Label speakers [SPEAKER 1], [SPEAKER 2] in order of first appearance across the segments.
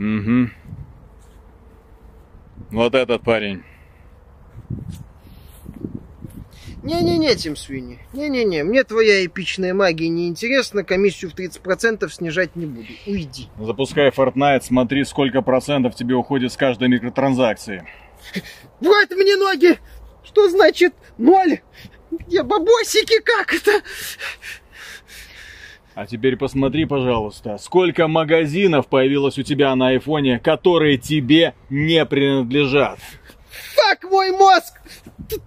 [SPEAKER 1] Угу. Вот этот парень.
[SPEAKER 2] Не-не-не, Тим Свини. Не-не-не, мне твоя эпичная магия не интересна, комиссию в 30% снижать не буду. Уйди.
[SPEAKER 1] Запускай Fortnite, смотри, сколько процентов тебе уходит с каждой микротранзакции.
[SPEAKER 2] Вот мне ноги! Что значит ноль? Где бабосики, как это?
[SPEAKER 1] А теперь посмотри, пожалуйста, сколько магазинов появилось у тебя на айфоне, которые тебе не принадлежат.
[SPEAKER 2] Фак мой мозг!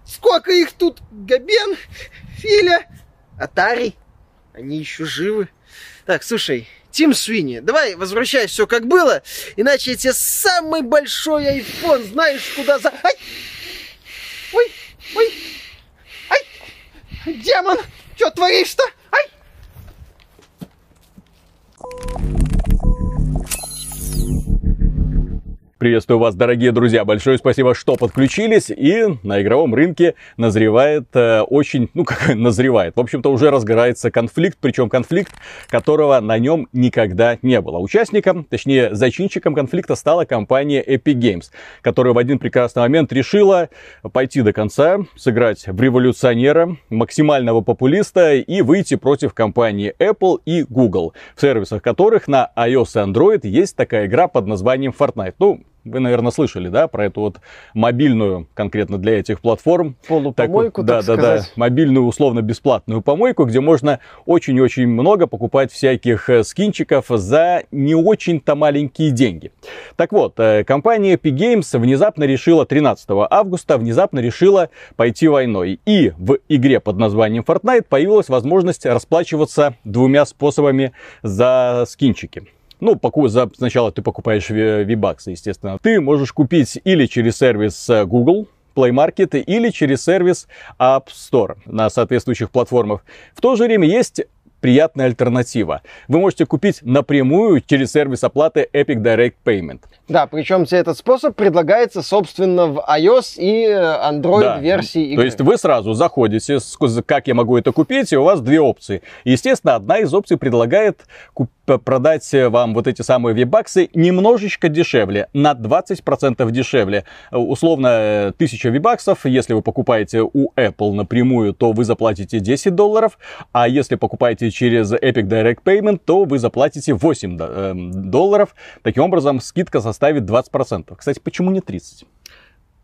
[SPEAKER 2] Сколько их тут? Габен, Филя, Атари. Они еще живы. Так, слушай, Тим Свини, давай возвращай все как было, иначе я тебе самый большой айфон, знаешь, куда за... Ай! Ой, ой, ай! Демон, что творишь-то? Thank you.
[SPEAKER 1] Приветствую вас, дорогие друзья. Большое спасибо, что подключились. И на игровом рынке назревает э, очень, ну как назревает, в общем-то уже разгорается конфликт, причем конфликт, которого на нем никогда не было. Участником, точнее зачинщиком конфликта стала компания Epic Games, которая в один прекрасный момент решила пойти до конца, сыграть в революционера, максимального популиста и выйти против компании Apple и Google, в сервисах которых на iOS и Android есть такая игра под названием Fortnite. Ну, вы, наверное, слышали, да, про эту вот мобильную, конкретно для этих платформ.
[SPEAKER 2] Полупомойку,
[SPEAKER 1] так,
[SPEAKER 2] так
[SPEAKER 1] да,
[SPEAKER 2] сказать.
[SPEAKER 1] Да, да, мобильную условно-бесплатную помойку, где можно очень-очень много покупать всяких э, скинчиков за не очень-то маленькие деньги. Так вот, э, компания Epic Games внезапно решила, 13 августа, внезапно решила пойти войной. И в игре под названием Fortnite появилась возможность расплачиваться двумя способами за скинчики. Ну, поку- за, сначала ты покупаешь V-баксы, естественно. Ты можешь купить или через сервис э, Google, Play Market или через сервис App Store на соответствующих платформах. В то же время есть приятная альтернатива. Вы можете купить напрямую через сервис оплаты Epic Direct Payment.
[SPEAKER 2] Да, причем тебе этот способ предлагается, собственно, в iOS и Android
[SPEAKER 1] Да.
[SPEAKER 2] версии игры.
[SPEAKER 1] То есть вы сразу заходите, как я могу это купить, и у вас две опции. Естественно, одна из опций предлагает продать вам вот эти самые вибаксы немножечко дешевле, на 20% дешевле. Э, Условно, э, 1000 вибаксов, если вы покупаете у Apple напрямую, то вы заплатите 10 долларов, а если покупаете через Epic Direct Payment, то вы заплатите 8 до- эм, долларов. Таким образом, скидка составит 20%. Кстати, почему не 30%?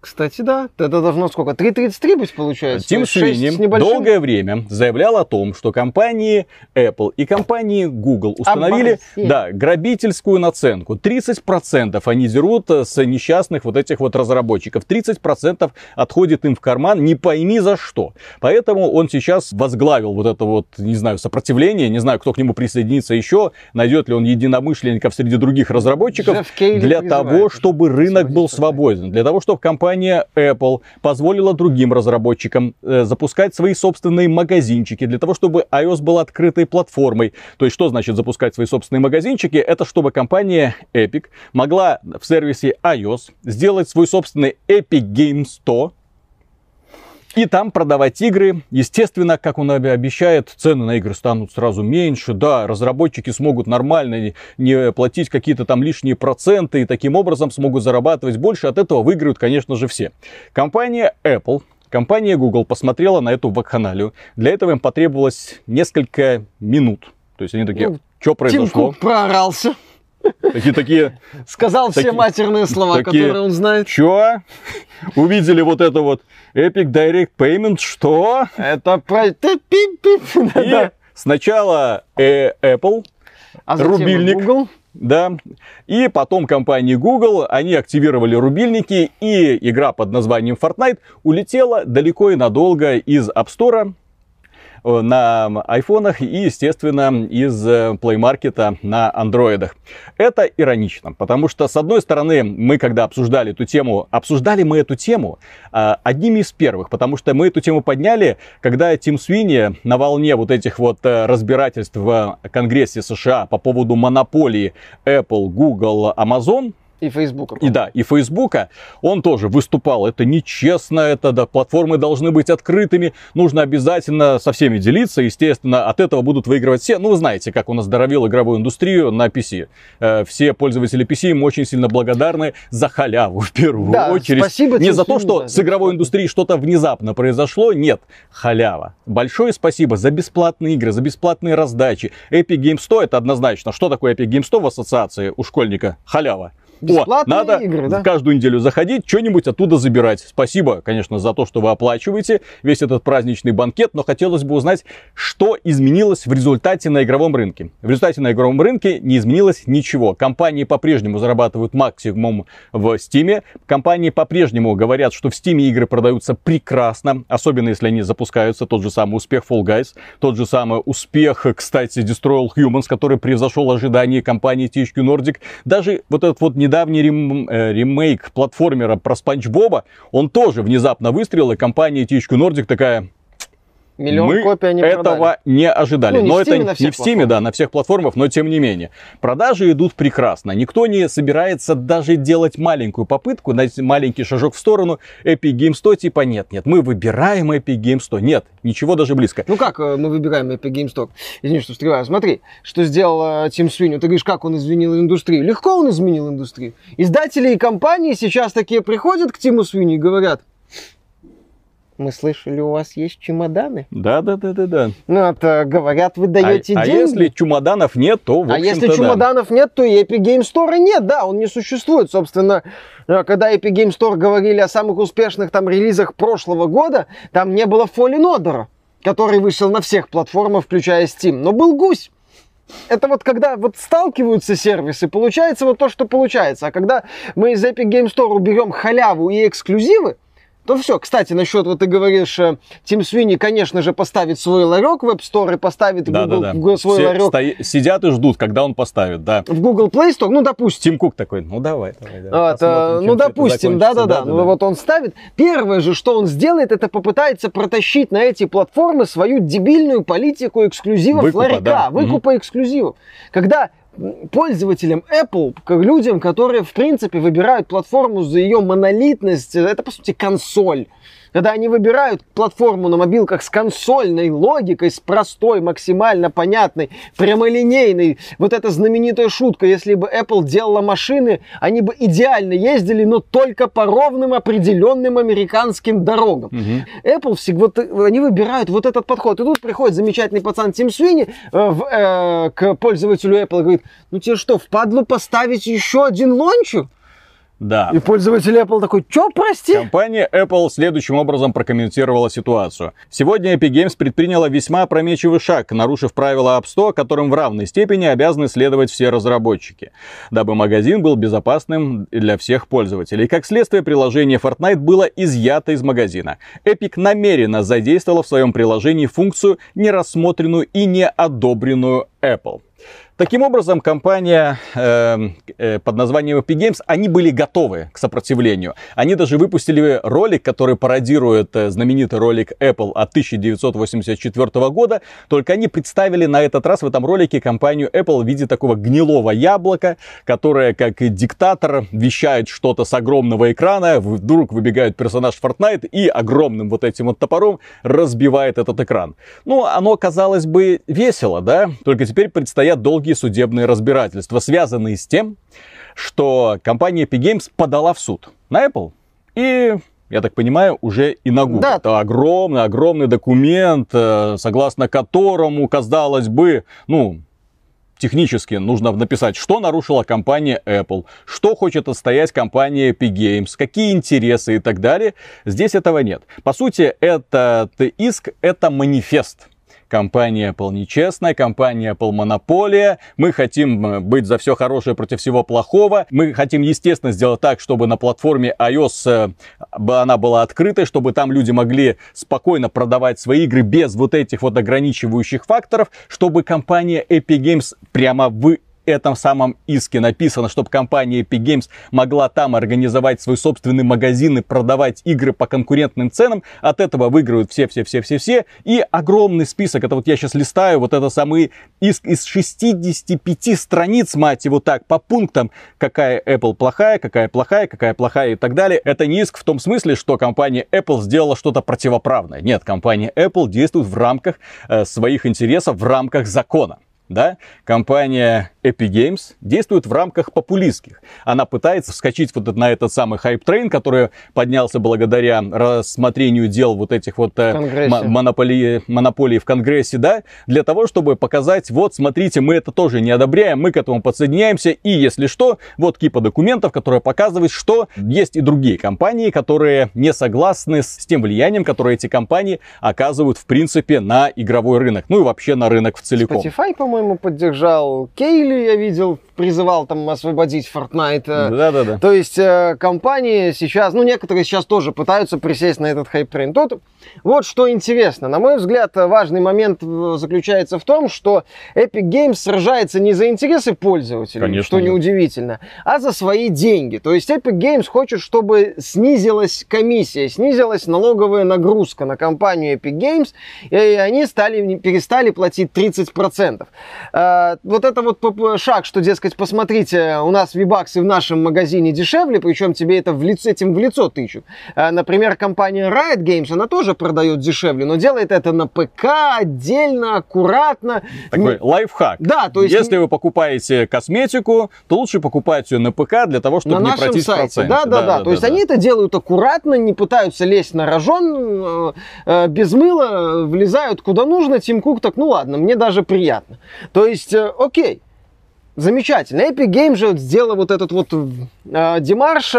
[SPEAKER 2] Кстати, да. Это должно сколько? 3.33 быть, получается?
[SPEAKER 1] Тим Свини
[SPEAKER 2] небольшим?
[SPEAKER 1] долгое время заявлял о том, что компании Apple и компании Google установили да, грабительскую наценку. 30% они дерут э, с несчастных вот этих вот разработчиков. 30% отходит им в карман, не пойми за что. Поэтому он сейчас возглавил вот это вот, не знаю, сопротивление, не знаю, кто к нему присоединится еще, найдет ли он единомышленников среди других разработчиков, для того, чтобы рынок был свободен, для того, чтобы компания Apple позволила другим разработчикам э, запускать свои собственные магазинчики, для того, чтобы iOS был открытой платформой. То есть, что значит запускать свои собственные магазинчики? Это чтобы компания Epic могла в сервисе iOS сделать свой собственный Epic Game Store, и там продавать игры. Естественно, как он обе- обещает, цены на игры станут сразу меньше. Да, разработчики смогут нормально не- платить какие-то там лишние проценты и таким образом смогут зарабатывать больше. От этого выиграют, конечно же, все. Компания Apple Компания Google посмотрела на эту вакханалию. Для этого им потребовалось несколько минут. То есть они такие,
[SPEAKER 2] Ну,
[SPEAKER 1] что
[SPEAKER 2] Тим
[SPEAKER 1] произошло?
[SPEAKER 2] Кук проорался.
[SPEAKER 1] Такие, такие,
[SPEAKER 2] Сказал все
[SPEAKER 1] Такие-
[SPEAKER 2] матерные слова,
[SPEAKER 1] такие-
[SPEAKER 2] которые он знает.
[SPEAKER 1] что? Увидели вот это вот Epic Direct Payment, что?
[SPEAKER 2] Это.
[SPEAKER 1] И сначала э, Apple,
[SPEAKER 2] А
[SPEAKER 1] рубильник.
[SPEAKER 2] Google.
[SPEAKER 1] да, и потом компании Google, они активировали рубильники, и игра под названием Fortnite улетела далеко и надолго из App Store на айфонах и, естественно, из э, Play Market на андроидах. Это иронично, потому что, с одной стороны, мы, когда обсуждали эту тему, обсуждали мы эту тему э, одними из первых, потому что мы эту тему подняли, когда Тим Свини на волне вот этих вот э, разбирательств в Конгрессе США по поводу монополии Apple, Google, Amazon,
[SPEAKER 2] И Фейсбука.
[SPEAKER 1] И да, и Фейсбука, он тоже выступал, это нечестно, это да, платформы должны быть открытыми, нужно обязательно со всеми делиться, естественно, от этого будут выигрывать все. Ну, вы знаете, как у нас здоровил игровую индустрию на PC. Э, все пользователи PC им очень сильно благодарны за халяву, в первую
[SPEAKER 2] Да,
[SPEAKER 1] очередь.
[SPEAKER 2] спасибо
[SPEAKER 1] Не за то, что
[SPEAKER 2] да,
[SPEAKER 1] с игровой индустрией что-то внезапно произошло, нет, халява. Большое спасибо за бесплатные игры, за бесплатные раздачи. Epic Games 100 это однозначно. Что такое Epic Games 100 в ассоциации у школьника? Халява. О, надо
[SPEAKER 2] игры, да?
[SPEAKER 1] каждую неделю заходить, что-нибудь оттуда забирать. Спасибо, конечно, за то, что вы оплачиваете весь этот праздничный банкет, но хотелось бы узнать, что изменилось в результате на игровом рынке. В результате на игровом рынке не изменилось ничего. Компании по-прежнему зарабатывают максимум в Steam. Компании по-прежнему говорят, что в Steam игры продаются прекрасно, особенно если они запускаются. Тот же самый успех Fall Guys, тот же самый успех, кстати, Destroy All Humans, который превзошел ожидания компании THQ Nordic. Даже вот этот вот недавний рем- э, ремейк платформера про Спанч Боба, он тоже внезапно выстрелил, и компания THQ Nordic такая,
[SPEAKER 2] Миллион
[SPEAKER 1] мы
[SPEAKER 2] копий они
[SPEAKER 1] этого
[SPEAKER 2] продали.
[SPEAKER 1] не ожидали.
[SPEAKER 2] Ну, не
[SPEAKER 1] но
[SPEAKER 2] в
[SPEAKER 1] это
[SPEAKER 2] на
[SPEAKER 1] не в Steam, да, на всех платформах, но тем не менее. Продажи идут прекрасно. Никто не собирается даже делать маленькую попытку, маленький шажок в сторону Epic Games 100, типа нет, нет, мы выбираем Epic Games 100. Нет, ничего даже близко.
[SPEAKER 2] Ну как э, мы выбираем Epic Games Stock? Извини, что встреваю. Смотри, что сделал э, Тим Свинни. Ты говоришь, как он изменил индустрию. Легко он изменил индустрию. Издатели и компании сейчас такие приходят к Тиму Свинни и говорят, мы слышали, у вас есть чемоданы.
[SPEAKER 1] Да, да, да, да, да.
[SPEAKER 2] Ну, это говорят, вы
[SPEAKER 1] А,
[SPEAKER 2] даете
[SPEAKER 1] а
[SPEAKER 2] деньги.
[SPEAKER 1] если чемоданов нет, то в
[SPEAKER 2] А если
[SPEAKER 1] да.
[SPEAKER 2] чемоданов нет, то и Epic Game Store нет, да, он не существует. Собственно, э, когда Epic Game Store говорили о самых успешных там релизах прошлого года, там не было Fallen Order, который вышел на всех платформах, включая Steam, но был гусь. Это вот когда вот сталкиваются сервисы, получается вот то, что получается. А когда мы из Epic Game Store уберем халяву и эксклюзивы, то все. Кстати, насчет, вот ты говоришь, э, Тим Свини, конечно же, поставит свой ларек в App Store и поставит
[SPEAKER 1] Да,
[SPEAKER 2] Google,
[SPEAKER 1] да,
[SPEAKER 2] в Google
[SPEAKER 1] да.
[SPEAKER 2] свой
[SPEAKER 1] Все
[SPEAKER 2] ларек
[SPEAKER 1] стои- сидят и ждут, когда он поставит, да.
[SPEAKER 2] в Google Play Store, ну, допустим.
[SPEAKER 1] Тим Кук такой, ну давай, давай, да.
[SPEAKER 2] Вот,
[SPEAKER 1] чем
[SPEAKER 2] ну, допустим, да-да-да. Ну, вот он ставит. Первое же, что он сделает, это попытается протащить на эти платформы свою дебильную политику эксклюзивов
[SPEAKER 1] Выкупа,
[SPEAKER 2] ларька,
[SPEAKER 1] да.
[SPEAKER 2] выкупа эксклюзивов. Когда пользователям Apple, как людям, которые, в принципе, выбирают платформу за ее монолитность, это, по сути, консоль. Когда они выбирают платформу на мобилках с консольной логикой, с простой, максимально понятной, прямолинейной, вот эта знаменитая шутка, если бы Apple делала машины, они бы идеально ездили, но только по ровным определенным американским дорогам.
[SPEAKER 1] Мгм.
[SPEAKER 2] Apple всегда, вот, они выбирают вот этот подход. И тут приходит замечательный пацан Тим Свини э, в, э, к пользователю Apple и говорит, ну тебе что, впадлу поставить еще один лончер?
[SPEAKER 1] Да.
[SPEAKER 2] И пользователь Apple такой, что, прости?
[SPEAKER 1] Компания Apple следующим образом прокомментировала ситуацию. Сегодня Epic Games предприняла весьма опрометчивый шаг, нарушив правила App Store, которым в равной степени обязаны следовать все разработчики, дабы магазин был безопасным для всех пользователей. Как следствие, приложение Fortnite было изъято из магазина. Epic намеренно задействовала в своем приложении функцию, не рассмотренную и не одобренную Apple. Таким образом, компания э, э, под названием Epic Games, они были готовы к сопротивлению. Они даже выпустили ролик, который пародирует э, знаменитый ролик Apple от 1984 года, только они представили на этот раз в этом ролике компанию Apple в виде такого гнилого яблока, которое, как и диктатор, вещает что-то с огромного экрана, вдруг выбегает персонаж Fortnite и огромным вот этим вот топором разбивает этот экран. Ну, оно, казалось бы, весело, да? Только теперь предстоят долгие судебные разбирательства, связанные с тем, что компания Epic Games подала в суд на Apple и я так понимаю, уже и на Google.
[SPEAKER 2] Да.
[SPEAKER 1] Это огромный, огромный документ, э, согласно которому, казалось бы, ну, технически нужно написать, что нарушила компания Apple, что хочет отстоять компания Epic Games, какие интересы и так далее. Здесь этого нет. По сути, этот иск – это манифест. Компания Apple нечестная, компания Apple монополия. Мы хотим э, быть за все хорошее против всего плохого. Мы хотим, естественно, сделать так, чтобы на платформе iOS э, она была открытой, чтобы там люди могли спокойно продавать свои игры без вот этих вот ограничивающих факторов, чтобы компания Epic Games прямо в этом самом иске написано, чтобы компания Epic Games могла там организовать свой собственный магазин и продавать игры по конкурентным ценам, от этого выиграют все-все-все-все-все. И огромный список, это вот я сейчас листаю, вот это самый иск из 65 страниц, мать его так, по пунктам, какая Apple плохая, какая плохая, какая плохая и так далее. Это не иск в том смысле, что компания Apple сделала что-то противоправное. Нет, компания Apple действует в рамках э, своих интересов, в рамках закона да, компания Epic Games действует в рамках популистских. Она пытается вскочить вот на этот самый hype train, который поднялся благодаря рассмотрению дел вот этих вот э, монополии, монополий в Конгрессе, да, для того, чтобы показать, вот, смотрите, мы это тоже не одобряем, мы к этому подсоединяемся, и если что, вот кипа документов, которые показывают, что есть и другие компании, которые не согласны с тем влиянием, которое эти компании оказывают, в принципе, на игровой рынок, ну и вообще на рынок в целиком.
[SPEAKER 2] Spotify, по-моему, поддержал Кейли, или я видел, призывал там освободить Fortnite.
[SPEAKER 1] Да-да-да.
[SPEAKER 2] То есть э, компании сейчас, ну некоторые сейчас тоже пытаются присесть на этот hype train. Тут вот что интересно. На мой взгляд, важный момент э, заключается в том, что Epic Games сражается не за интересы пользователей, Конечно, что неудивительно, а за свои деньги. То есть Epic Games хочет, чтобы снизилась комиссия, снизилась налоговая нагрузка на компанию Epic Games, и они стали, перестали платить 30%. Э, вот это вот шаг, что, дескать, посмотрите, у нас вибаксы в нашем магазине дешевле, причем тебе это в лицо, этим в лицо тычут. Э, например, компания Riot Games, она тоже продает дешевле, но делает это на ПК, отдельно, аккуратно.
[SPEAKER 1] Такой лайфхак.
[SPEAKER 2] Да, то есть...
[SPEAKER 1] Если вы покупаете косметику, то лучше покупать ее на ПК для того, чтобы на не пройти сайте.
[SPEAKER 2] Да, да, да, да. То да, есть да. они это делают аккуратно, не пытаются лезть на рожон, э, э, без мыла, влезают куда нужно. Тим Кук так, ну ладно, мне даже приятно. То есть, окей, замечательно. Epic Games же сделала вот этот вот э, демарш,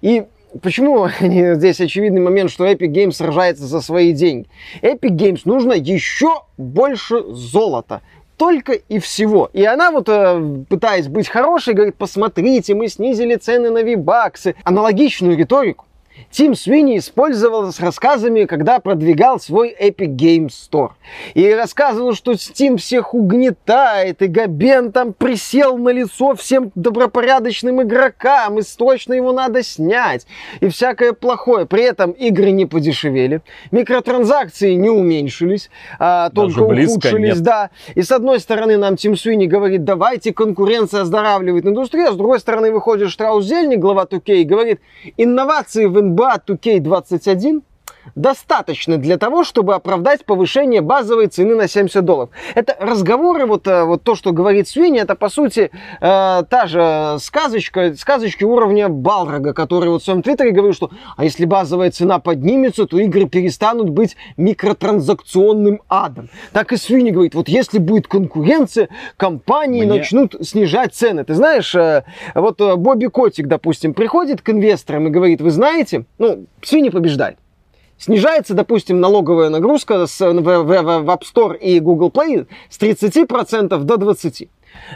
[SPEAKER 2] и почему здесь очевидный момент, что Epic Games сражается за свои деньги? Epic Games нужно еще больше золота только и всего. И она вот, э, пытаясь быть хорошей, говорит, посмотрите, мы снизили цены на вибаксы. Аналогичную риторику Тим Свини использовал с рассказами, когда продвигал свой Epic Games Store. И рассказывал, что Steam всех угнетает, и Габен там присел на лицо всем добропорядочным игрокам, и срочно его надо снять, и всякое плохое. При этом игры не подешевели, микротранзакции не уменьшились, а только ухудшились. Да. И с одной стороны нам Тим Свини говорит, давайте конкуренция оздоравливает индустрию, а с другой стороны выходит Штраус Зельник, глава 2 и говорит, инновации в NBA 2K21 достаточно для того, чтобы оправдать повышение базовой цены на 70 долларов. Это разговоры, вот, э, вот то, что говорит Свинья, это по сути э, та же сказочка, сказочки уровня Балрога, который вот в своем твиттере говорил, что а если базовая цена поднимется, то игры перестанут быть микротранзакционным адом. Так и Свинья говорит, вот если будет конкуренция, компании Мне... начнут снижать цены. Ты знаешь, э, вот э, Бобби Котик, допустим, приходит к инвесторам и говорит, вы знаете, ну, Свинья побеждает. Снижается, допустим, налоговая нагрузка с, в, в, в App Store и Google Play с 30% до 20%.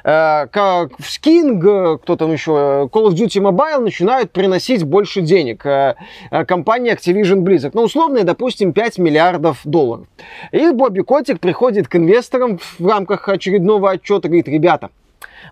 [SPEAKER 2] Э, как в Sking, кто там еще, Call of Duty Mobile начинают приносить больше денег. Э, э, компания Activision Blizzard. Ну, условно, допустим, 5 миллиардов долларов. И Бобби Котик приходит к инвесторам в рамках очередного отчета и говорит, ребята,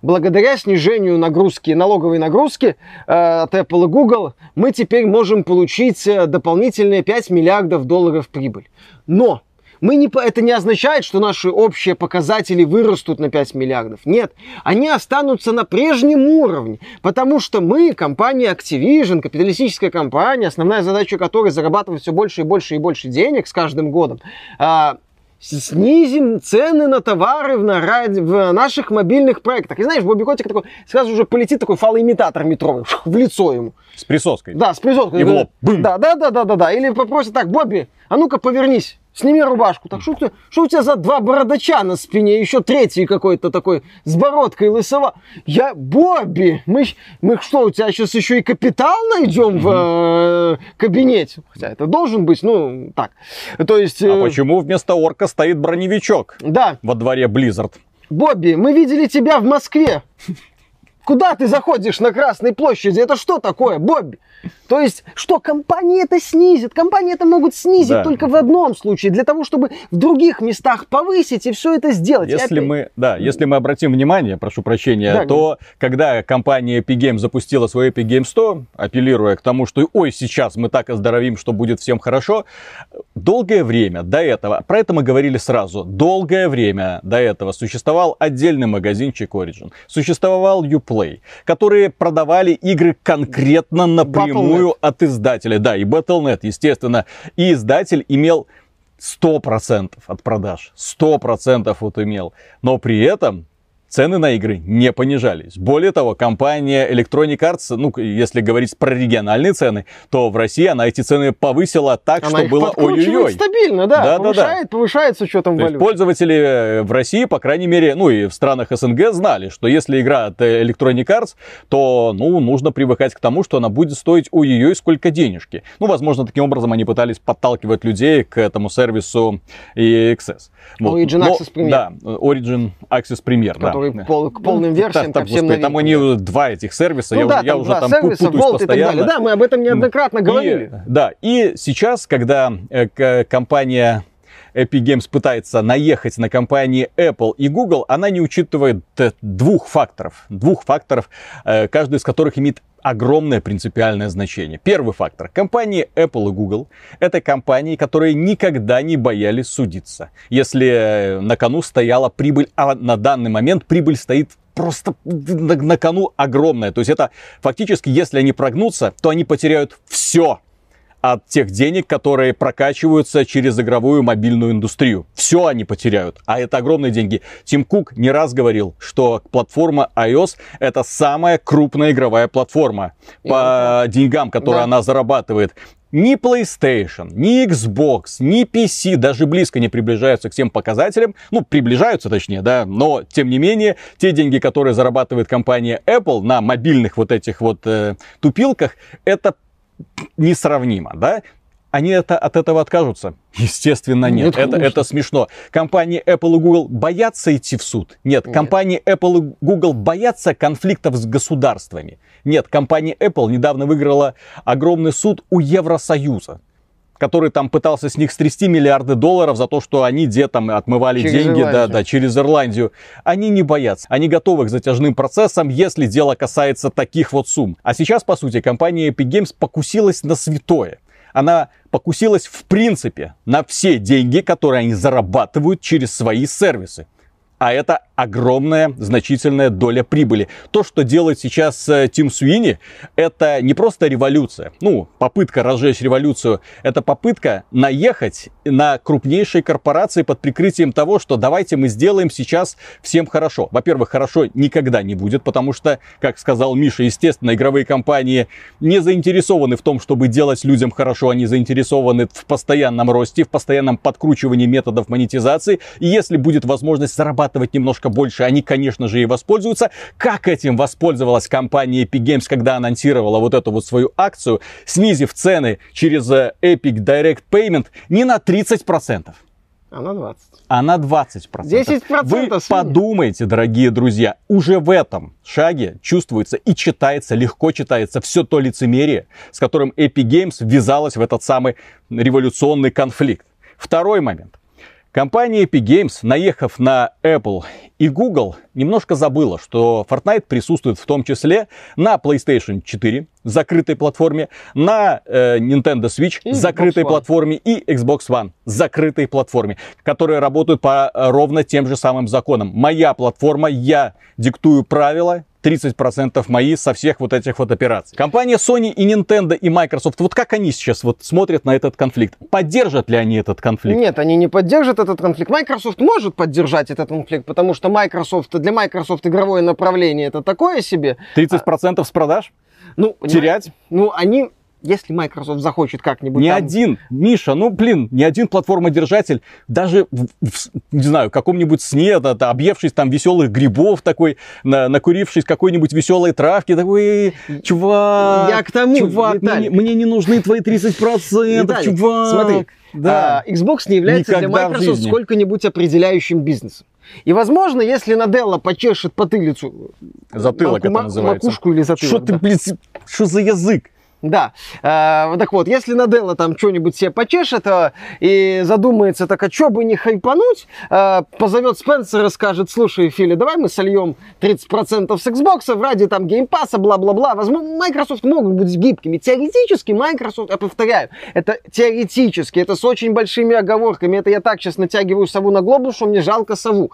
[SPEAKER 2] благодаря снижению нагрузки, налоговой нагрузки э, от Apple и Google, мы теперь можем получить э, дополнительные 5 миллиардов долларов прибыль. Но мы не, это не означает, что наши общие показатели вырастут на 5 миллиардов. Нет, они останутся на прежнем уровне, потому что мы, компания Activision, капиталистическая компания, основная задача которой зарабатывать все больше и больше и больше денег с каждым годом, а, снизим цены на товары в, на, в наших мобильных проектах. И знаешь, Бобби Котик такой, сразу же полетит такой фалоимитатор метровый в лицо ему.
[SPEAKER 1] С присоской.
[SPEAKER 2] Да, с присоской.
[SPEAKER 1] И в лоб. Бым.
[SPEAKER 2] Да, да, да, да, да, да. Или попросит так, Бобби, а ну-ка повернись. Сними рубашку. Так что, ты, что у тебя за два бородача на спине? Еще третий какой-то такой с бородкой лысого. Я, Бобби, мы, мы что, у тебя сейчас еще и капитал найдем в э, кабинете? Хотя это должен быть, ну, так. То есть...
[SPEAKER 1] Э, а почему вместо орка стоит броневичок?
[SPEAKER 2] Да.
[SPEAKER 1] Во дворе Blizzard.
[SPEAKER 2] Бобби, мы видели тебя в Москве Куда ты заходишь на Красной площади? Это что такое, Бобби? То есть, что компании это снизит? Компании это могут снизить
[SPEAKER 1] Да.
[SPEAKER 2] только в одном случае, для того, чтобы в других местах повысить и все это сделать.
[SPEAKER 1] Если
[SPEAKER 2] опять-
[SPEAKER 1] мы, да, если мы обратим внимание, прошу прощения,
[SPEAKER 2] Да,
[SPEAKER 1] то когда компания Epic Games запустила свой Epic Games 100, апеллируя к тому, что ой, сейчас мы так оздоровим, что будет всем хорошо, долгое время до этого, про это мы говорили сразу, долгое время до этого существовал отдельный магазинчик Origin, существовал Uplay, которые продавали игры конкретно напрямую от издателя, да, и Battle.net, естественно, и издатель имел 100% от продаж. 100% вот имел. Но при этом цены на игры не понижались. Более того, компания Electronic Arts, ну, если говорить про региональные цены, то в России она эти цены повысила так,
[SPEAKER 2] Она
[SPEAKER 1] что было ой-ой-ой.
[SPEAKER 2] стабильно, да,
[SPEAKER 1] Да-да-да.
[SPEAKER 2] повышает, повышает с учетом
[SPEAKER 1] То есть
[SPEAKER 2] валюты.
[SPEAKER 1] пользователи э, в России, по крайней мере, ну и в странах СНГ знали, что если игра от э, Electronic Arts, то, ну, нужно привыкать к тому, что она будет стоить ой-ой-ой сколько денежки. Ну, возможно, таким образом они пытались подталкивать людей к этому сервису EXS.
[SPEAKER 2] Origin
[SPEAKER 1] Но-
[SPEAKER 2] Access Premier.
[SPEAKER 1] Да, Origin Access Premier, да.
[SPEAKER 2] Который
[SPEAKER 1] Да.
[SPEAKER 2] пол- к полным
[SPEAKER 1] Ну,
[SPEAKER 2] версиям,
[SPEAKER 1] так,
[SPEAKER 2] ко всем
[SPEAKER 1] господи, Там них два этих сервиса,
[SPEAKER 2] Ну
[SPEAKER 1] я,
[SPEAKER 2] да,
[SPEAKER 1] я
[SPEAKER 2] там
[SPEAKER 1] уже там
[SPEAKER 2] сервиса,
[SPEAKER 1] путаюсь
[SPEAKER 2] Volt и так
[SPEAKER 1] постоянно.
[SPEAKER 2] далее. Да, мы об этом неоднократно
[SPEAKER 1] И,
[SPEAKER 2] говорили.
[SPEAKER 1] да, и сейчас, когда э, компания Epic Games пытается наехать на компании Apple и Google, она не учитывает э, двух факторов. Двух факторов, э, каждый из которых имеет огромное принципиальное значение. Первый фактор. Компании Apple и Google – это компании, которые никогда не боялись судиться. Если э, на кону стояла прибыль, а на данный момент прибыль стоит просто на, на кону огромная. То есть это фактически, если они прогнутся, то они потеряют все от тех денег, которые прокачиваются через игровую мобильную индустрию. Все они потеряют, а это огромные деньги. Тим Кук не раз говорил, что платформа iOS это самая крупная игровая платформа по деньгам, которые
[SPEAKER 2] Да.
[SPEAKER 1] она зарабатывает. Ни PlayStation, ни Xbox, ни PC даже близко не приближаются к тем показателям. Ну, приближаются точнее, да, но тем не менее, те деньги, которые зарабатывает компания Apple на мобильных вот этих вот э, тупилках, это несравнимо, да? Они это, от этого откажутся? Естественно, нет.
[SPEAKER 2] Нет,
[SPEAKER 1] это,
[SPEAKER 2] конечно.
[SPEAKER 1] это смешно. Компании Apple и Google боятся идти в суд? Нет.
[SPEAKER 2] Нет.
[SPEAKER 1] Компании Apple и Google боятся конфликтов с государствами? Нет. Компания Apple недавно выиграла огромный суд у Евросоюза который там пытался с них стрясти миллиарды долларов за то, что они где там отмывали
[SPEAKER 2] Через
[SPEAKER 1] деньги, да, да, через Ирландию. Они не боятся. Они готовы к затяжным процессам, если дело касается таких вот сумм. А сейчас, по сути, компания Epic Games покусилась на святое. Она покусилась в принципе на все деньги, которые они зарабатывают через свои сервисы. А это огромная, значительная доля прибыли. То, что делает сейчас э, Тим Суини, это не просто революция. Ну, попытка разжечь революцию. Это попытка наехать на крупнейшие корпорации под прикрытием того, что давайте мы сделаем сейчас всем хорошо. Во-первых, хорошо никогда не будет, потому что, как сказал Миша, естественно, игровые компании не заинтересованы в том, чтобы делать людям хорошо. Они заинтересованы в постоянном росте, в постоянном подкручивании методов монетизации. И если будет возможность зарабатывать немножко больше, они, конечно же, и воспользуются. Как этим воспользовалась компания Epic Games, когда анонсировала вот эту вот свою акцию, снизив цены через э, Epic Direct Payment не на 30%,
[SPEAKER 2] А на 20.
[SPEAKER 1] а на 20%.
[SPEAKER 2] 10%
[SPEAKER 1] Вы подумайте, дорогие друзья, уже в этом шаге чувствуется и читается, легко читается все то лицемерие, с которым Epic Games ввязалась в этот самый революционный конфликт. Второй момент. Компания Epic Games, наехав на Apple и Google, немножко забыла, что Fortnite присутствует в том числе на PlayStation 4, закрытой платформе, на э, Nintendo Switch,
[SPEAKER 2] И
[SPEAKER 1] закрытой
[SPEAKER 2] Xbox One.
[SPEAKER 1] платформе, и Xbox One, закрытой платформе, которые работают по э, ровно тем же самым законам. Моя платформа, я диктую правила, 30% мои со всех вот этих вот операций. Компания Sony и Nintendo и Microsoft, вот как они сейчас вот смотрят на этот конфликт? Поддержат ли они этот конфликт?
[SPEAKER 2] Нет, они не поддержат этот конфликт. Microsoft может поддержать этот конфликт, потому что Microsoft, для Microsoft игровое направление это такое себе.
[SPEAKER 1] 30% с продаж?
[SPEAKER 2] Ну,
[SPEAKER 1] Терять?
[SPEAKER 2] Ну, они, если Microsoft захочет как-нибудь
[SPEAKER 1] Ни
[SPEAKER 2] там-
[SPEAKER 1] один, Миша, ну блин, ни один платформодержатель, даже, в, в- не знаю, каком-нибудь сне, да, да, объевшись там веселых грибов такой, на- накурившись какой-нибудь веселой травки, такой, чувак,
[SPEAKER 2] Я к тому,
[SPEAKER 1] чувак,
[SPEAKER 2] Виталик.
[SPEAKER 1] мне, мне не нужны твои 30%,
[SPEAKER 2] Виталик,
[SPEAKER 1] чувак.
[SPEAKER 2] смотри,
[SPEAKER 1] да.
[SPEAKER 2] а, Xbox не является
[SPEAKER 1] Никогда
[SPEAKER 2] для Microsoft сколько-нибудь определяющим бизнесом. И, возможно, если Наделла почешет потылицу...
[SPEAKER 1] Затылок
[SPEAKER 2] маку-
[SPEAKER 1] это называется.
[SPEAKER 2] Макушку или затылок.
[SPEAKER 1] Что ты,
[SPEAKER 2] да.
[SPEAKER 1] блин, что за язык?
[SPEAKER 2] Да, Э, так вот, если Наделла там что-нибудь себе почешет э, и задумается, так а что бы не хайпануть, э, позовет Спенсера, скажет, слушай, Фили, давай мы сольем 30% с Xbox ради там Game Pass а, бла-бла-бла. Возможно, Microsoft могут быть гибкими. Теоретически Microsoft, я повторяю, это теоретически, это с очень большими оговорками. Это я так сейчас натягиваю сову на глобус, что мне жалко сову.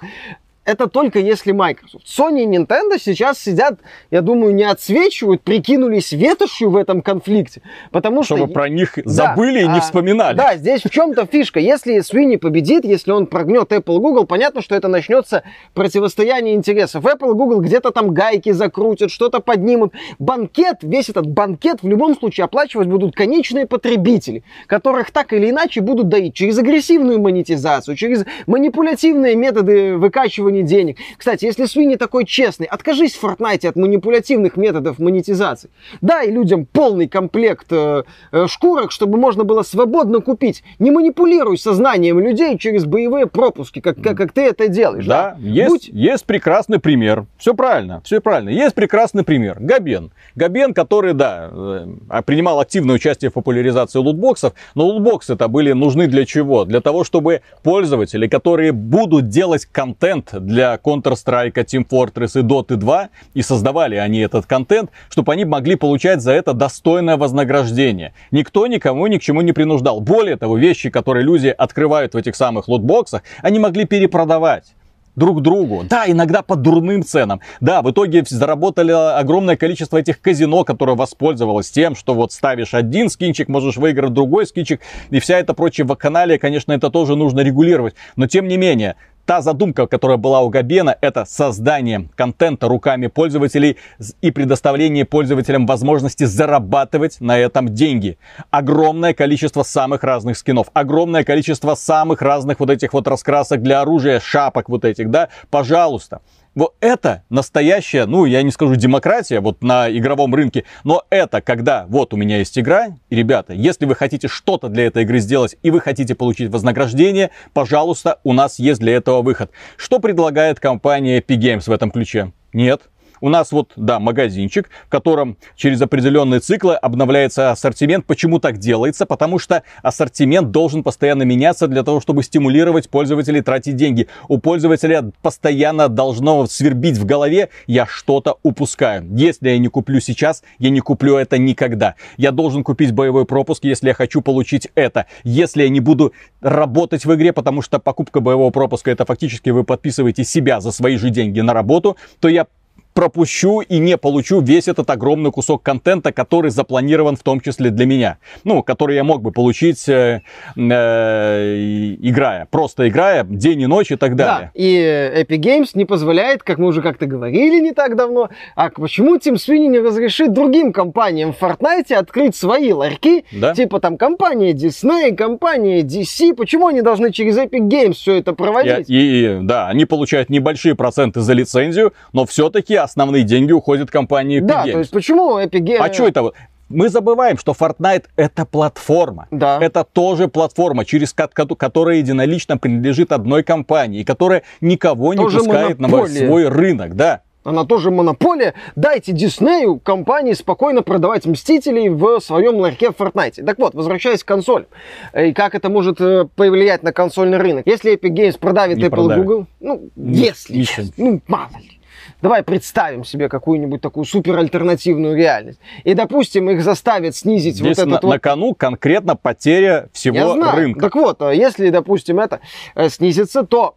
[SPEAKER 2] Это только если Microsoft. Sony и Nintendo сейчас сидят, я думаю, не отсвечивают, прикинулись ветошью в этом конфликте. Потому что...
[SPEAKER 1] Чтобы про них
[SPEAKER 2] Да,
[SPEAKER 1] забыли и не
[SPEAKER 2] а,
[SPEAKER 1] вспоминали.
[SPEAKER 2] Да, здесь в чем-то фишка. Если Свини победит, если он прогнет Apple Google, понятно, что это начнется противостояние интересов. Apple Google где-то там гайки закрутят, что-то поднимут. Банкет, весь этот банкет в любом случае оплачивать будут конечные потребители, которых так или иначе будут доить через агрессивную монетизацию, через манипулятивные методы выкачивания денег. Кстати, если Свини такой честный, откажись в Fortnite от манипулятивных методов монетизации. Дай людям полный комплект э, э, шкурок, чтобы можно было свободно купить. Не манипулируй сознанием людей через боевые пропуски, как, как, как ты это делаешь.
[SPEAKER 1] Да, есть,
[SPEAKER 2] Будь-
[SPEAKER 1] есть прекрасный пример. Все правильно, все правильно. Есть прекрасный пример. Габен. Габен, который, да, э, принимал активное участие в популяризации лутбоксов, но лутбоксы это были нужны для чего? Для того, чтобы пользователи, которые будут делать контент для Counter-Strike, Team Fortress и Dota 2, и создавали они этот контент, чтобы они могли получать за это достойное вознаграждение. Никто никому ни к чему не принуждал. Более того, вещи, которые люди открывают в этих самых лутбоксах, они могли перепродавать друг другу. Да, иногда по дурным ценам. Да, в итоге заработали огромное количество этих казино, которое воспользовалось тем, что вот ставишь один скинчик, можешь выиграть другой скинчик, и вся эта прочая вакханалия, конечно, это тоже нужно регулировать. Но тем не менее, та задумка, которая была у Габена, это создание контента руками пользователей и предоставление пользователям возможности зарабатывать на этом деньги. Огромное количество самых разных скинов, огромное количество самых разных вот этих вот раскрасок для оружия, шапок вот этих, да, пожалуйста. Вот это настоящая, ну, я не скажу демократия вот на игровом рынке, но это когда вот у меня есть игра, и, ребята, если вы хотите что-то для этой игры сделать и вы хотите получить вознаграждение, пожалуйста, у нас есть для этого выход. Что предлагает компания Epic Games в этом ключе? Нет. У нас вот, да, магазинчик, в котором через определенные циклы обновляется ассортимент. Почему так делается? Потому что ассортимент должен постоянно меняться для того, чтобы стимулировать пользователей тратить деньги. У пользователя постоянно должно свербить в голове, я что-то упускаю. Если я не куплю сейчас, я не куплю это никогда. Я должен купить боевой пропуск, если я хочу получить это. Если я не буду работать в игре, потому что покупка боевого пропуска это фактически вы подписываете себя за свои же деньги на работу, то я пропущу и не получу весь этот огромный кусок контента, который запланирован в том числе для меня. Ну, который я мог бы получить, э, э, играя, просто играя день и ночь и так далее.
[SPEAKER 2] Да, и Epic Games не позволяет, как мы уже как-то говорили не так давно, а почему Тим Свини не разрешит другим компаниям в Fortnite открыть свои ларьки,
[SPEAKER 1] Да.
[SPEAKER 2] типа там компания Disney, компания DC, почему они должны через Epic Games все это
[SPEAKER 1] И,
[SPEAKER 2] проводить?
[SPEAKER 1] и, да, они получают небольшие проценты за лицензию, но все-таки основные деньги уходят компании Epic
[SPEAKER 2] да,
[SPEAKER 1] Games.
[SPEAKER 2] то есть почему Epic Games...
[SPEAKER 1] А что это вот? Мы забываем, что Fortnite это платформа.
[SPEAKER 2] Да.
[SPEAKER 1] Это тоже платформа, через ко- ко- которая единолично принадлежит одной компании, и которая никого не
[SPEAKER 2] Тоже
[SPEAKER 1] пускает на
[SPEAKER 2] монополия.
[SPEAKER 1] свой рынок, да.
[SPEAKER 2] Она тоже монополия. Дайте Диснею, компании, спокойно продавать Мстителей в своем ларьке в Fortnite. Так вот, возвращаясь к консоль. И как это может э, повлиять на консольный рынок? Если Epic Games продавит
[SPEAKER 1] Не
[SPEAKER 2] Apple
[SPEAKER 1] продавит.
[SPEAKER 2] Google, ну,
[SPEAKER 1] Не-
[SPEAKER 2] если,
[SPEAKER 1] не
[SPEAKER 2] ну, мало ли. Давай представим себе какую-нибудь такую супер альтернативную реальность. И, допустим, их заставят снизить
[SPEAKER 1] Здесь
[SPEAKER 2] вот
[SPEAKER 1] на,
[SPEAKER 2] этот вот
[SPEAKER 1] на кону конкретно потеря всего
[SPEAKER 2] я знаю.
[SPEAKER 1] рынка.
[SPEAKER 2] Так вот, а если, допустим, это э, снизится, то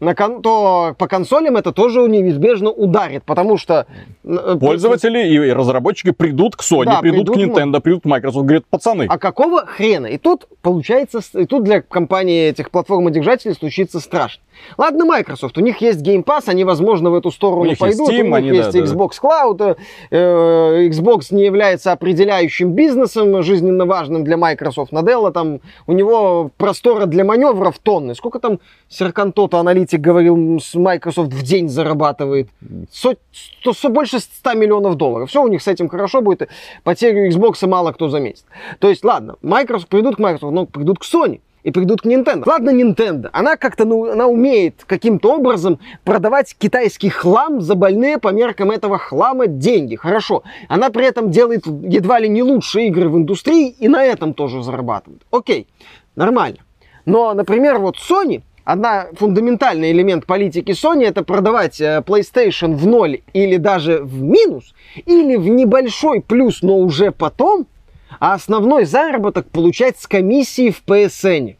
[SPEAKER 2] на кон- то по консолям это тоже неизбежно ударит, потому что... э,
[SPEAKER 1] Пользователи и разработчики придут к Sony,
[SPEAKER 2] Да,
[SPEAKER 1] придут, к
[SPEAKER 2] придут,
[SPEAKER 1] Nintendo, придут к Microsoft, говорят, пацаны,
[SPEAKER 2] А какого хрена? И тут получается, и тут для компании этих платформодержателей случится страшно. Ладно, Microsoft, у них есть Game Pass, они, возможно, в эту сторону
[SPEAKER 1] У них есть
[SPEAKER 2] пойдут,
[SPEAKER 1] Steam,
[SPEAKER 2] у них
[SPEAKER 1] они,
[SPEAKER 2] есть
[SPEAKER 1] да,
[SPEAKER 2] Xbox Cloud, э, э, Xbox не является определяющим бизнесом, жизненно важным для Microsoft. Наделла там, у него простора для маневров тонны. Сколько там Серкантото, аналитик, говорил, с Microsoft в день зарабатывает? Со- сто- со- больше 100 миллионов долларов. Все у них с этим хорошо будет. Потерю Xbox мало кто заметит. То есть, ладно, Microsoft придут к Microsoft, но придут к Sony. и придут к Nintendo. Ладно, Nintendo, она как-то, ну, она умеет каким-то образом продавать китайский хлам за больные по меркам этого хлама деньги. Хорошо. Она при этом делает едва ли не лучшие игры в индустрии и на этом тоже зарабатывает. Окей, нормально. Но, например, вот Sony, одна фундаментальный элемент политики Sony это продавать э, PlayStation в ноль или даже в минус, или в небольшой плюс, но уже потом, а основной заработок получать с комиссии в PSN.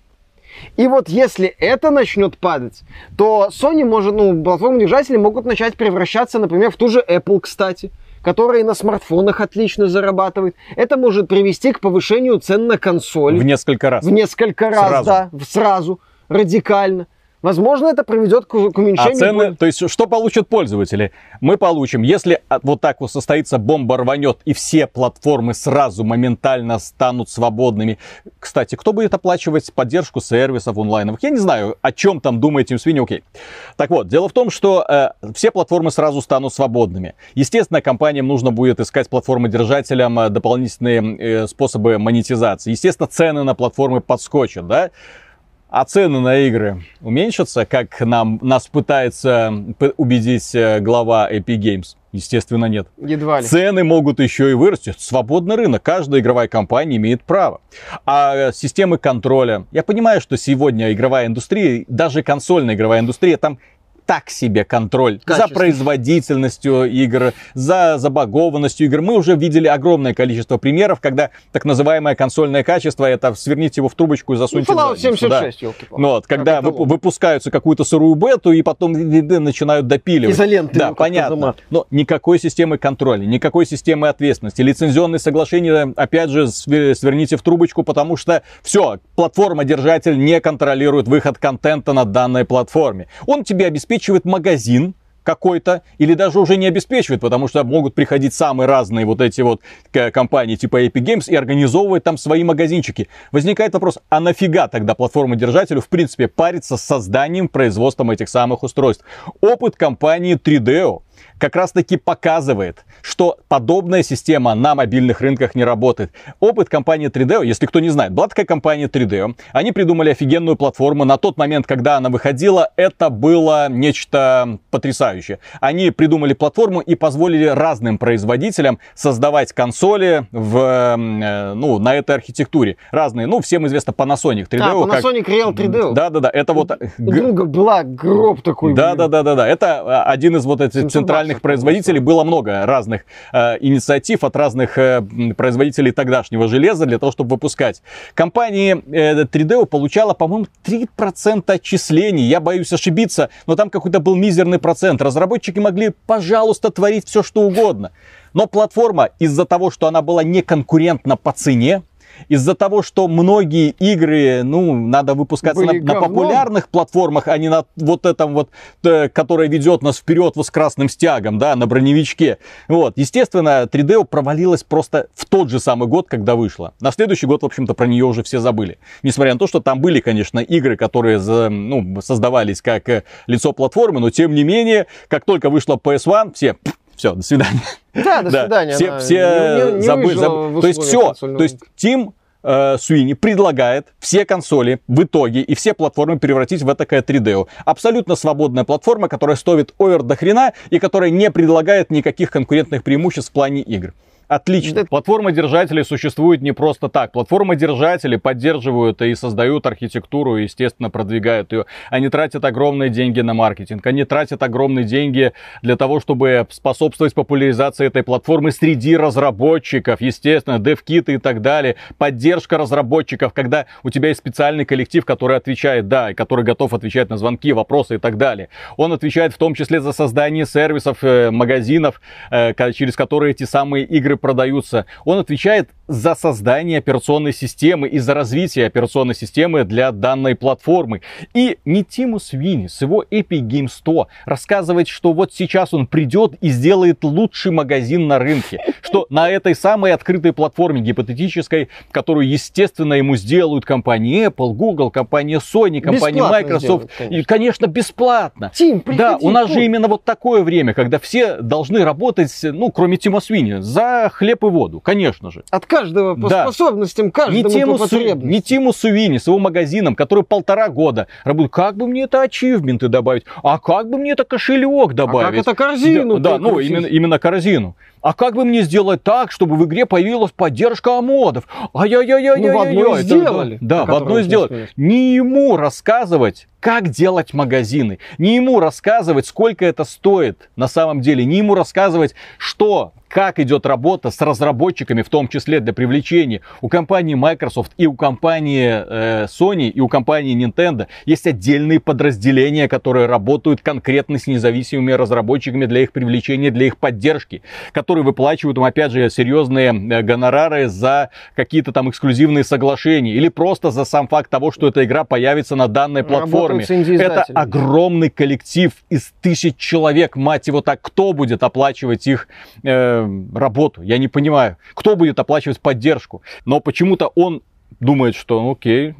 [SPEAKER 2] И вот если это начнет падать, то Sony может, ну, платформы держатели могут начать превращаться, например, в ту же Apple, кстати, которая на смартфонах отлично зарабатывает. Это может привести к повышению цен на консоли.
[SPEAKER 1] В несколько раз.
[SPEAKER 2] В несколько раз, сразу. да, сразу, радикально. Возможно, это приведет к, к уменьшению...
[SPEAKER 1] А цены, то есть что получат пользователи? Мы получим, если вот так вот состоится, бомба рванет, и все платформы сразу моментально станут свободными. Кстати, кто будет оплачивать поддержку сервисов онлайновых? Я не знаю, о чем там думает Team Sweeney, окей. Так вот, дело в том, что э, все платформы сразу станут свободными. Естественно, компаниям нужно будет искать платформы-держателям э, дополнительные э, способы монетизации. Естественно, цены на платформы подскочат, да? А цены на игры уменьшатся, как нам, нас пытается убедить э, глава Epic Games? Естественно, нет.
[SPEAKER 2] Едва ли.
[SPEAKER 1] Цены могут еще и вырасти. Свободный рынок. Каждая игровая компания имеет право. А системы контроля. Я понимаю, что сегодня игровая индустрия, даже консольная игровая индустрия, там так себе контроль за производительностью игр, за забагованностью игр. Мы уже видели огромное количество примеров, когда так называемое консольное качество, это сверните его в трубочку и засуньте
[SPEAKER 2] ну, Fallout 76, да.
[SPEAKER 1] Ну, вот, когда вы, выпускаются какую-то сырую бету и потом начинают допиливать.
[SPEAKER 2] Изоленты.
[SPEAKER 1] Да, понятно. Но никакой системы контроля, никакой системы ответственности. Лицензионные соглашения, опять же, сверните в трубочку, потому что все, платформа-держатель не контролирует выход контента на данной платформе. Он тебе обеспечивает обеспечивает магазин какой-то, или даже уже не обеспечивает, потому что могут приходить самые разные вот эти вот компании типа Epic Games и организовывать там свои магазинчики. Возникает вопрос, а нафига тогда платформа-держателю в принципе париться с созданием, производством этих самых устройств? Опыт компании 3DO как раз таки показывает, что подобная система на мобильных рынках не работает. Опыт компании 3D, если кто не знает, была такая компания 3D, они придумали офигенную платформу. На тот момент, когда она выходила, это было нечто потрясающее. Они придумали платформу и позволили разным производителям создавать консоли в, э, ну, на этой архитектуре. Разные, ну, всем известно Panasonic 3D. А,
[SPEAKER 2] Panasonic как... Real 3D.
[SPEAKER 1] Да-да-да, это вот...
[SPEAKER 2] У друга была гроб такой.
[SPEAKER 1] Да-да-да-да, это а, один из вот этих центральных производителей. Было много разных э, инициатив от разных э, производителей тогдашнего железа для того, чтобы выпускать. Компания э, 3D получала, по-моему, 3% отчислений. Я боюсь ошибиться, но там какой-то был мизерный процент. Разработчики могли, пожалуйста, творить все, что угодно. Но платформа из-за того, что она была неконкурентна по цене, из-за того, что многие игры, ну, надо выпускаться на, на популярных платформах, а не на вот этом вот, э, которое ведет нас вперед вот с красным стягом, да, на броневичке. Вот, естественно, 3D провалилась просто в тот же самый год, когда вышла. На следующий год, в общем-то, про нее уже все забыли. Несмотря на то, что там были, конечно, игры, которые, ну, создавались как э, лицо платформы, но тем не менее, как только вышла PS1, все все, до свидания.
[SPEAKER 2] Да, до свидания.
[SPEAKER 1] Все, все забыли. Забы... То есть все. То есть Тим э, Суини предлагает все консоли в итоге и все платформы превратить в такое 3D. Абсолютно свободная платформа, которая стоит овер до хрена и которая не предлагает никаких конкурентных преимуществ в плане игр. Отлично. Платформа держателей существует не просто так. Платформа держатели поддерживают и создают архитектуру, и, естественно, продвигают ее. Они тратят огромные деньги на маркетинг. Они тратят огромные деньги для того, чтобы способствовать популяризации этой платформы среди разработчиков. Естественно, девкиты и так далее. Поддержка разработчиков, когда у тебя есть специальный коллектив, который отвечает, да, и который готов отвечать на звонки, вопросы и так далее. Он отвечает в том числе за создание сервисов, э, магазинов, э, через которые эти самые игры продаются. Он отвечает за создание операционной системы и за развитие операционной системы для данной платформы. И не Тиму Свини с его Epic Game 100 рассказывать, что вот сейчас он придет и сделает лучший магазин на рынке. Что на этой самой открытой платформе гипотетической, которую, естественно, ему сделают компания Apple, Google, компания Sony, компания бесплатно Microsoft. Сделают, конечно. И, конечно, бесплатно.
[SPEAKER 2] Тим,
[SPEAKER 1] да, у нас же именно вот такое время, когда все должны работать, ну, кроме Тима Свини, за хлеб и воду, конечно же.
[SPEAKER 2] От каждого по да. способностям, каждому не Тиму, по потребностям.
[SPEAKER 1] Не Тиму Сувини с его магазином, который полтора года работает. Как бы мне это ачивменты добавить? А как бы мне это кошелек добавить? А как
[SPEAKER 2] это корзину?
[SPEAKER 1] Да, да ну именно, именно корзину. А как бы мне сделать так, чтобы в игре появилась поддержка амодов? Ай-яй-яй-яй-яй.
[SPEAKER 2] Ну, в одной сделали.
[SPEAKER 1] Да, в одной сделали. Не ему рассказывать, как делать магазины. Не ему рассказывать, сколько это стоит на самом деле. Не ему рассказывать, что как идет работа с разработчиками, в том числе для привлечения. У компании Microsoft и у компании э, Sony и у компании Nintendo есть отдельные подразделения, которые работают конкретно с независимыми разработчиками для их привлечения, для их поддержки, которые выплачивают им, опять же, серьезные э, гонорары за какие-то там эксклюзивные соглашения или просто за сам факт того, что эта игра появится на данной платформе. Это огромный коллектив из тысяч человек, мать его так, кто будет оплачивать их э, работу. Я не понимаю, кто будет оплачивать поддержку. Но почему-то он думает, что ну, окей,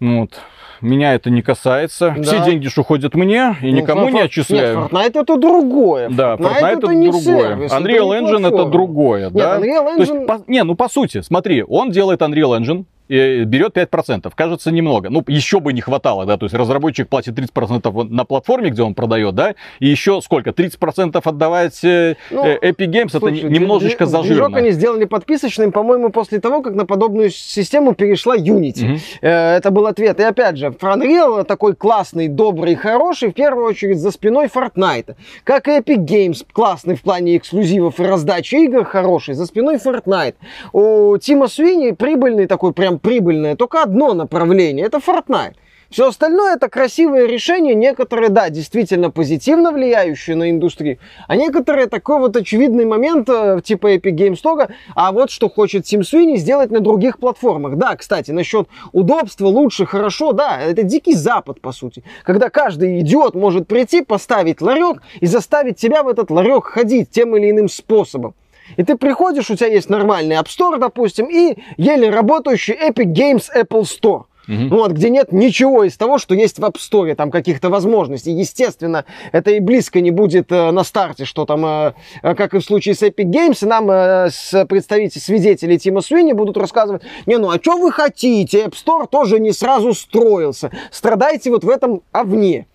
[SPEAKER 1] ну вот, меня это не касается. Да. Все деньги что ходят мне и ну, никому не отчисляю.
[SPEAKER 2] Нет, Fortnite это другое.
[SPEAKER 1] Да, Fortnite, Fortnite это, это не другое. Сервис, Unreal это Engine это другое. Нет, да? Unreal Engine... То есть, по, не, ну по сути, смотри, он делает Unreal Engine, берет 5%. Кажется, немного. Ну, еще бы не хватало, да, то есть разработчик платит 30% на платформе, где он продает, да, и еще сколько, 30% отдавать э, ну, э, Epic Games, слушай, это немножечко зажирно. Движок
[SPEAKER 2] они сделали подписочным, по-моему, после того, как на подобную систему перешла Unity. Угу. Это был ответ. И опять же, Unreal такой классный, добрый, хороший, в первую очередь за спиной Fortnite. Как и Epic Games, классный в плане эксклюзивов и раздачи игр, хороший, за спиной Fortnite. У Тима Свини прибыльный такой прям прям прибыльное только одно направление, это Fortnite. Все остальное это красивые решения, некоторые, да, действительно позитивно влияющие на индустрию, а некоторые такой вот очевидный момент, э, типа Epic Games Store, а вот что хочет Тим Суини сделать на других платформах. Да, кстати, насчет удобства, лучше, хорошо, да, это дикий запад, по сути. Когда каждый идиот может прийти, поставить ларек и заставить тебя в этот ларек ходить тем или иным способом. И ты приходишь, у тебя есть нормальный App Store, допустим, и еле работающий Epic Games Apple Store. Uh-huh. Вот, где нет ничего из того, что есть в App Store, там каких-то возможностей. Естественно, это и близко не будет э, на старте, что там, э, э как и в случае с Epic Games, нам э, с представители, свидетели Тима Суини будут рассказывать, не, ну а что вы хотите, App Store тоже не сразу строился, страдайте вот в этом овне.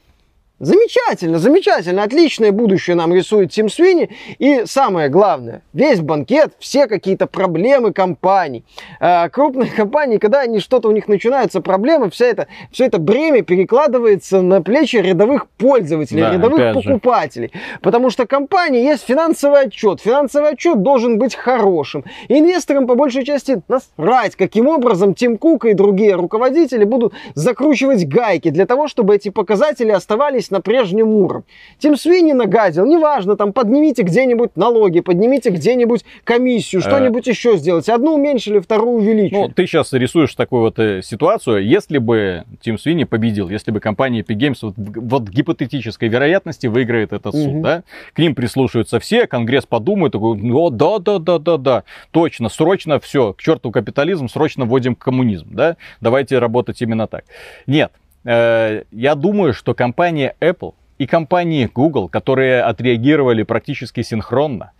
[SPEAKER 2] Замечательно, замечательно, отличное будущее нам рисует Тим Свини. И самое главное, весь банкет, все какие-то проблемы компаний. Э, крупные компании, когда они что-то у них начинаются проблемы, вся это, все это бремя перекладывается на плечи рядовых пользователей, да, рядовых покупателей. Же. Потому что компании есть финансовый отчет. Финансовый отчет должен быть хорошим. Инвесторам по большей части насрать, каким образом Тим Кук и другие руководители будут закручивать гайки для того, чтобы эти показатели оставались вернулись на прежнем уровне. Тим Свини нагадил, неважно, там поднимите где-нибудь налоги, поднимите где-нибудь комиссию, что-нибудь э... еще сделайте. Одну уменьшили, вторую увеличили.
[SPEAKER 1] Ну, ты сейчас рисуешь такую вот э, ситуацию. Если бы Тим Свини победил, если бы компания Epic Games вот, вот гипотетической вероятности выиграет этот суд, угу. да, к ним прислушаются все, Конгресс подумает, такой, о, да, да, да, да, да, точно, срочно все, к черту капитализм, срочно вводим коммунизм, да, давайте работать именно так. Нет, Э, я думаю, что компания Apple и компании Google, которые отреагировали практически синхронно,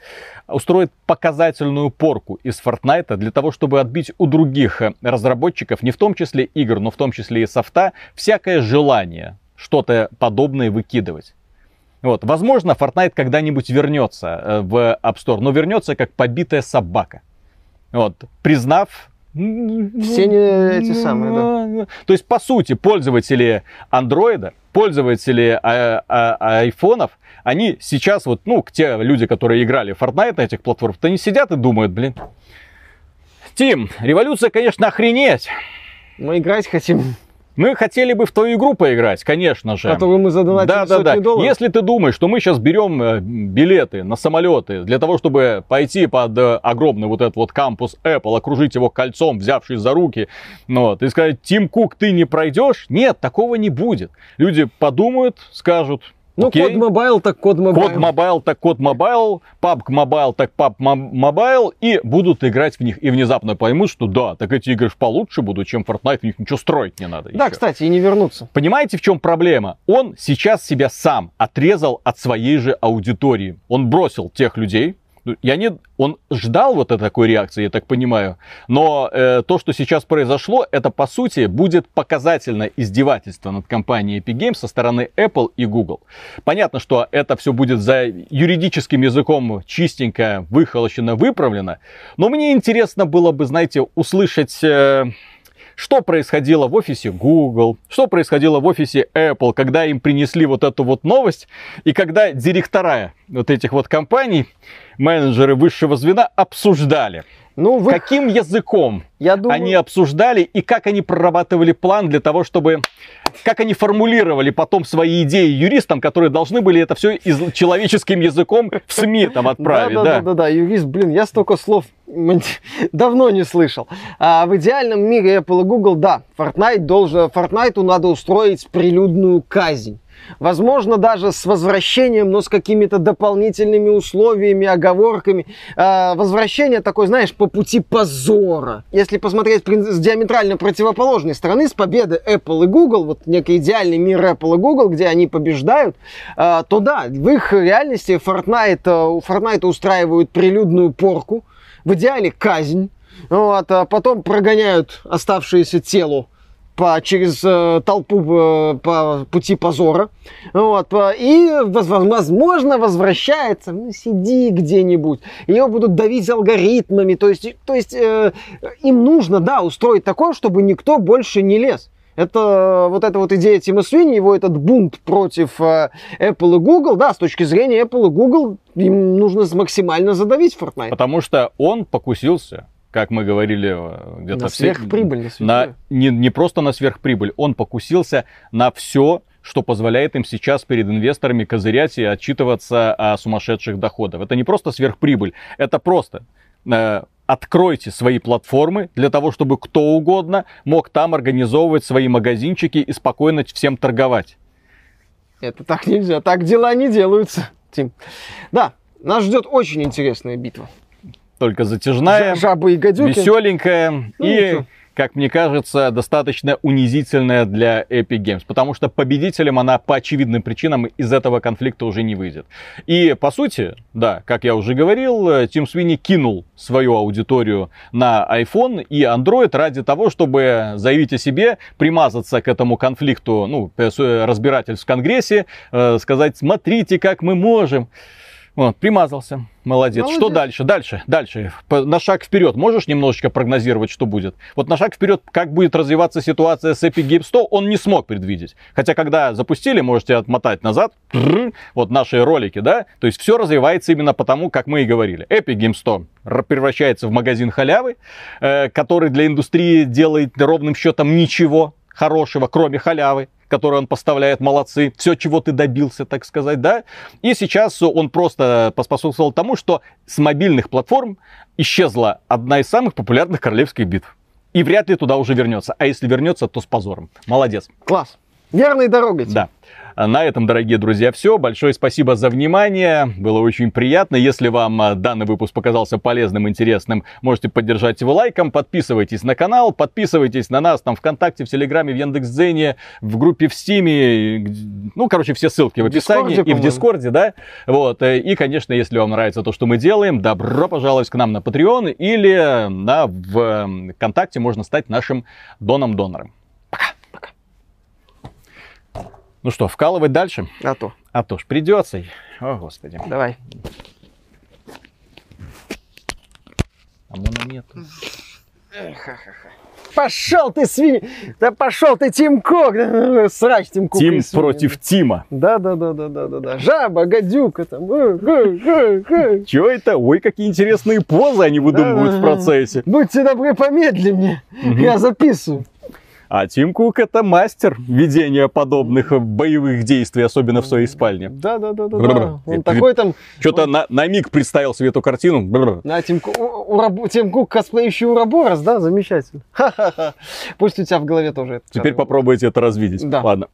[SPEAKER 1] устроят показательную порку из Fortnite для того, чтобы отбить у других разработчиков, не в том числе игр, но в том числе и софта, всякое желание что-то подобное выкидывать. Вот. Возможно, Fortnite когда-нибудь вернется э, в App Store, но вернется как побитая собака. Вот. Признав
[SPEAKER 2] все не эти самые, да.
[SPEAKER 1] То есть, по сути, пользователи андроида, пользователи а, а, айфонов, они сейчас вот, ну, те люди, которые играли в Fortnite на этих платформах, то они сидят и думают, блин, Тим, революция, конечно, охренеть.
[SPEAKER 2] Мы играть хотим.
[SPEAKER 1] Мы хотели бы в твою игру поиграть, конечно же.
[SPEAKER 2] Которую мы задонатили да, да, да. долларов.
[SPEAKER 1] Если ты думаешь, что мы сейчас берем э, билеты на самолеты для того, чтобы пойти под э, огромный вот этот вот кампус Apple, окружить его кольцом, взявшись за руки, ну, вот, и сказать, Тим Кук, ты не пройдешь? Нет, такого не будет. Люди подумают, скажут,
[SPEAKER 2] ну, Окей. COD Mobile так COD Mobile.
[SPEAKER 1] COD Mobile так COD Mobile, PUBG Mobile так PUBG Mobile, и будут играть в них, и внезапно поймут, что да, так эти игры получше будут, чем Fortnite, в них ничего строить не надо.
[SPEAKER 2] Да, еще. кстати, и не вернуться.
[SPEAKER 1] Понимаете, в чем проблема? Он сейчас себя сам отрезал от своей же аудитории. Он бросил тех людей, Я не, он ждал вот этой такой реакции, я так понимаю. Но э, то, что сейчас произошло, это по сути будет показательно издевательство над компанией Epic Games со стороны Apple и Google. Понятно, что это все будет за юридическим языком чистенько, выхолощено, выправлено. Но мне интересно было бы, знаете, услышать... Э, что происходило в офисе Google, что происходило в офисе Apple, когда им принесли вот эту вот новость, и когда директора вот этих вот компаний, менеджеры высшего звена обсуждали,
[SPEAKER 2] Ну, вы...
[SPEAKER 1] каким языком
[SPEAKER 2] Я думаю...
[SPEAKER 1] они обсуждали и как они прорабатывали план для того, чтобы как они формулировали потом свои идеи юристам, которые должны были это все из- человеческим языком в СМИ там отправить.
[SPEAKER 2] да,
[SPEAKER 1] Да,
[SPEAKER 2] да, да, да, юрист, блин, я столько слов давно не слышал. А в идеальном мире Apple и Google, да, Fortnite должен, Fortnite надо устроить прилюдную казнь. Возможно, даже с возвращением, но с какими-то дополнительными условиями, оговорками. А, возвращение такое, знаешь, по пути позора. Если посмотреть с диаметрально противоположной стороны, с победы Apple и Google, вот некий идеальный мир Apple и Google, где они побеждают, а, то да, в их реальности Fortnite, э, у Fortnite устраивают прилюдную порку, в идеале казнь, вот, а потом прогоняют оставшееся тело по, через э, толпу э, по пути позора. Вот, и, воз- возможно, возвращается, ну, сиди где-нибудь. Ее будут давить алгоритмами. То есть, то есть э, им нужно, да, устроить такое, чтобы никто больше не лез. Это вот эта вот идея Тима Свини, его этот бунт против э, Apple и Google, да, с точки зрения Apple и Google, им нужно максимально задавить Fortnite.
[SPEAKER 1] Потому что он покусился, как мы говорили э, где-то
[SPEAKER 2] На сверхприбыль, на
[SPEAKER 1] на не, не просто на сверхприбыль, он покусился на все, что позволяет им сейчас перед инвесторами козырять и отчитываться о сумасшедших доходах. Это не просто сверхприбыль, это просто э, откройте свои платформы для того, чтобы кто угодно мог там организовывать свои магазинчики и спокойно всем торговать.
[SPEAKER 2] Это так нельзя, так дела не делаются, Тим. Да, нас ждет очень интересная битва.
[SPEAKER 1] Только затяжная,
[SPEAKER 2] Жа- Жабы и гадюки.
[SPEAKER 1] веселенькая
[SPEAKER 2] Ну,
[SPEAKER 1] и,
[SPEAKER 2] ничего.
[SPEAKER 1] как мне кажется, достаточно унизительная для Epic Games, потому что победителем она по очевидным причинам из этого конфликта уже не выйдет. И, по сути, да, как я уже говорил, Тим Свини кинул свою аудиторию на iPhone и Android ради того, чтобы заявить о себе, примазаться к этому конфликту, ну, разбирательств в Конгрессе, э, сказать, смотрите, как мы можем. Вот, примазался. Молодец. Что
[SPEAKER 2] Молодец.
[SPEAKER 1] дальше? Дальше, дальше. По- На шаг вперед. Можешь немножечко прогнозировать, что будет? Вот на шаг вперед, как будет развиваться ситуация с Epic Games 100, он не смог предвидеть. Хотя, когда запустили, можете отмотать назад, вот наши ролики, да? То есть все развивается именно потому, как мы и говорили. Epic Games 100 р- превращается в магазин халявы, э, который для индустрии делает ровным счетом ничего хорошего, кроме халявы которую он поставляет, молодцы, все, чего ты добился, так сказать, да. И сейчас он просто поспособствовал тому, что с мобильных платформ исчезла одна из самых популярных королевских битв. И вряд ли туда уже вернется. А если вернется, то с позором. Молодец.
[SPEAKER 2] Класс. Верной дорогой.
[SPEAKER 1] Да. А На этом, дорогие друзья, все. Большое спасибо за внимание. Было очень приятно. Если вам а, данный выпуск показался полезным, интересным, можете поддержать его лайком. Подписывайтесь на канал, подписывайтесь на нас там ВКонтакте, в Телеграме, в Яндекс.Дзене, в группе в Стиме. Ну, короче, все ссылки в описании
[SPEAKER 2] Дискорде,
[SPEAKER 1] и в. Дискорде, да. Вот. э, И, конечно, если вам нравится то, что мы делаем, добро пожаловать к нам на Patreon или на в э, ВКонтакте можно стать нашим доном-донором. Ну что, вкалывать дальше?
[SPEAKER 2] А то.
[SPEAKER 1] А то ж придется. О, господи.
[SPEAKER 2] Давай.
[SPEAKER 1] Омона нет.
[SPEAKER 2] Пошел ты, свинья! Да пошел ты, Тим Кок! Срач, Тим Кок.
[SPEAKER 1] Тим против Тима.
[SPEAKER 2] Да, да, да, да, да, да, да. Жаба, гадюка там.
[SPEAKER 1] Чего это? Ой, какие интересные позы они выдумывают в процессе.
[SPEAKER 2] Будьте добры, помедленнее. Я записываю.
[SPEAKER 1] А Тим Кук это мастер ведения подобных боевых действий, особенно в своей спальне.
[SPEAKER 2] Да, да, да, да, да. Он
[SPEAKER 1] И
[SPEAKER 2] такой там.
[SPEAKER 1] Что-то на, на миг представил себе эту картину. Бррр.
[SPEAKER 2] На Тим, Ку- у- Урабо- Тим Кук, косплеющий Ураборос, да, замечательно. Ха-ха-ха. Пусть у тебя в голове тоже это.
[SPEAKER 1] Теперь попробуйте это развидеть.
[SPEAKER 2] Да.
[SPEAKER 1] Ладно.